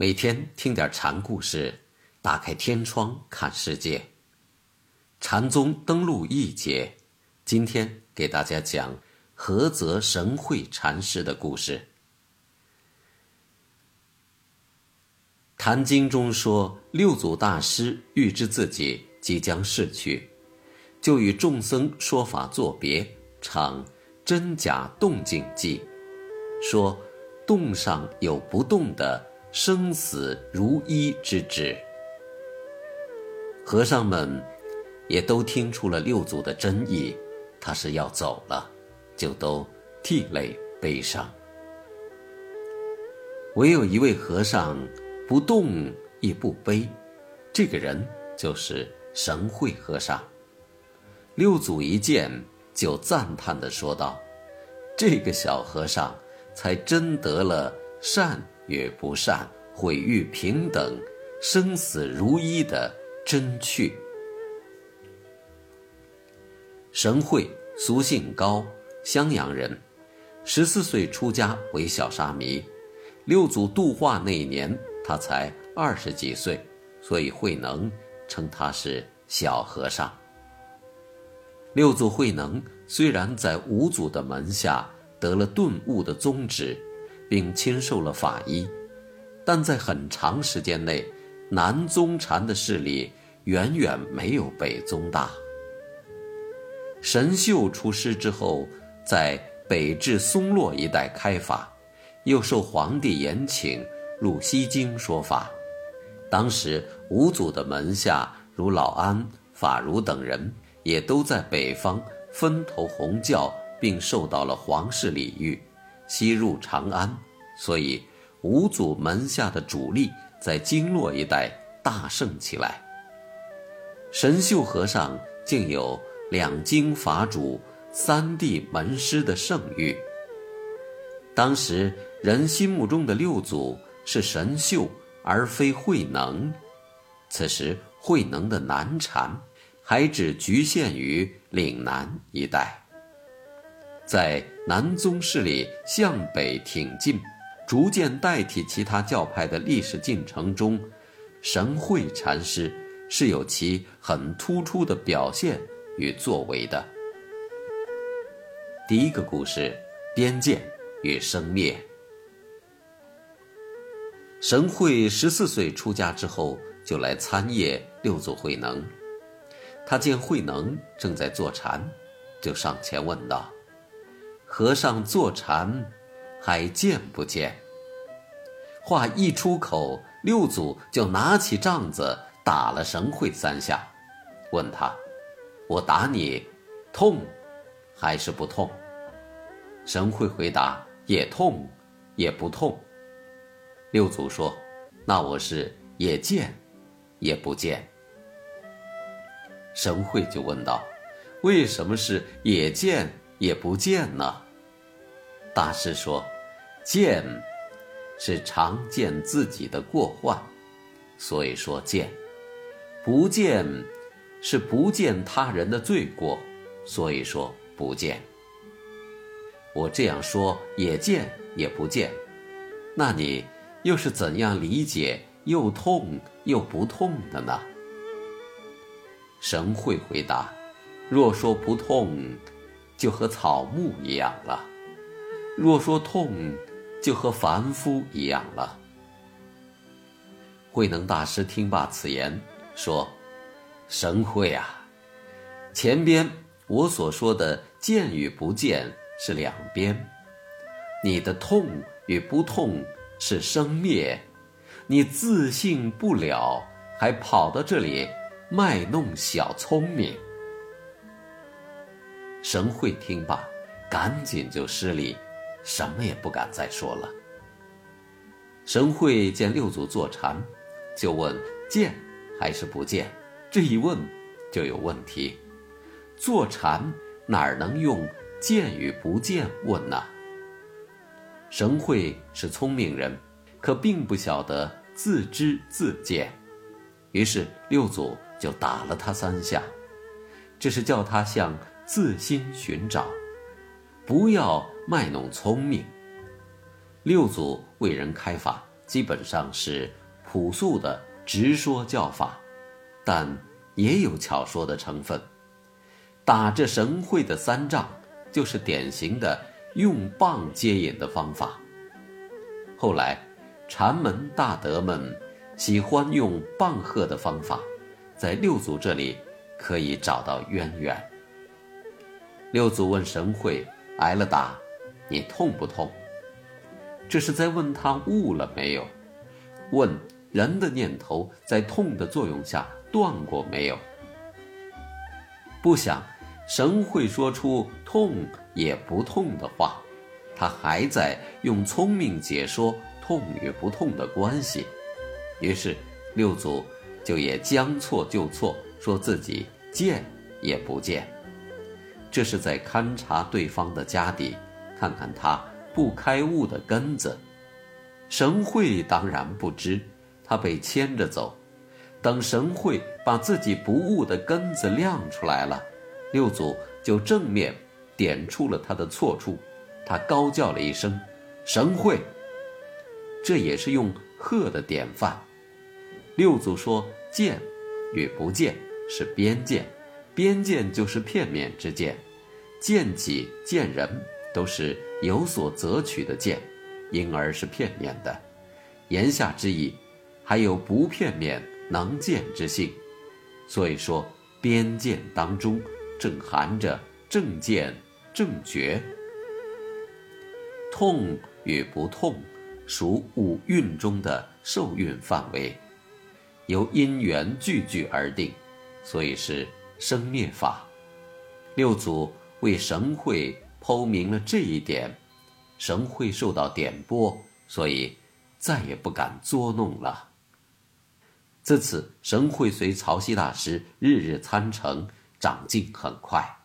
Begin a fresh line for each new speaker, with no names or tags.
每天听点禅故事，打开天窗看世界。禅宗登陆一节，今天给大家讲菏泽神会禅师的故事。《坛经》中说，六祖大师预知自己即将逝去，就与众僧说法作别，唱真假动静记，说动上有不动的。生死如一之志，和尚们也都听出了六祖的真意，他是要走了，就都涕泪悲伤。唯有一位和尚不动亦不悲，这个人就是神会和尚。六祖一见就赞叹地说道：“这个小和尚才真得了善。”与不善，毁誉平等，生死如一的真趣。神会，俗姓高，襄阳人，十四岁出家为小沙弥。六祖度化那一年，他才二十几岁，所以慧能称他是小和尚。六祖慧能虽然在五祖的门下得了顿悟的宗旨。并亲受了法医，但在很长时间内，南宗禅的势力远远没有北宗大。神秀出师之后，在北至松洛一带开法，又受皇帝延请入西京说法。当时五祖的门下如老安、法如等人，也都在北方分头弘教，并受到了皇室礼遇。西入长安，所以五祖门下的主力在经络一带大盛起来。神秀和尚竟有两京法主、三地门师的盛誉。当时人心目中的六祖是神秀，而非慧能。此时慧能的南禅还只局限于岭南一带。在南宗势力向北挺进，逐渐代替其他教派的历史进程中，神会禅师是有其很突出的表现与作为的。第一个故事：边界与生灭。神会十四岁出家之后，就来参谒六祖慧能。他见慧能正在坐禅，就上前问道。和尚坐禅，还见不见？话一出口，六祖就拿起杖子打了神会三下，问他：“我打你，痛还是不痛？”神会回答：“也痛，也不痛。”六祖说：“那我是也见，也不见。”神会就问道：“为什么是也见？”也不见呢。大师说：“见，是常见自己的过患，所以说见；不见，是不见他人的罪过，所以说不见。我这样说也见也不见，那你又是怎样理解又痛又不痛的呢？”神会回答：“若说不痛。”就和草木一样了，若说痛，就和凡夫一样了。慧能大师听罢此言，说：“神会啊，前边我所说的见与不见是两边，你的痛与不痛是生灭，你自信不了，还跑到这里卖弄小聪明。”神会听罢，赶紧就施礼，什么也不敢再说了。神会见六祖坐禅，就问见还是不见？这一问就有问题。坐禅哪儿能用见与不见问呢？神会是聪明人，可并不晓得自知自见，于是六祖就打了他三下，这是叫他向。自心寻找，不要卖弄聪明。六祖为人开法，基本上是朴素的直说教法，但也有巧说的成分。打着神会的三仗，就是典型的用棒接引的方法。后来，禅门大德们喜欢用棒喝的方法，在六祖这里可以找到渊源。六祖问神会挨了打，你痛不痛？这是在问他悟了没有，问人的念头在痛的作用下断过没有。不想神会说出痛也不痛的话，他还在用聪明解说痛与不痛的关系。于是六祖就也将错就错，说自己见也不见。这是在勘察对方的家底，看看他。不开悟的根子，神会当然不知，他被牵着走。等神会把自己不悟的根子亮出来了，六祖就正面点出了他的错处。他高叫了一声：“神会！”这也是用鹤的典范。六祖说：“见与不见是边见，边见就是片面之见，见己见人。”都是有所择取的见，因而是片面的。言下之意，还有不片面能见之性。所以说，边见当中正含着正见正觉。痛与不痛，属五蕴中的受蕴范围，由因缘具具而定，所以是生灭法。六祖为神会。剖明了这一点，神会受到点拨，所以再也不敢作弄了。自此，神会随曹溪大师日日参禅，长进很快。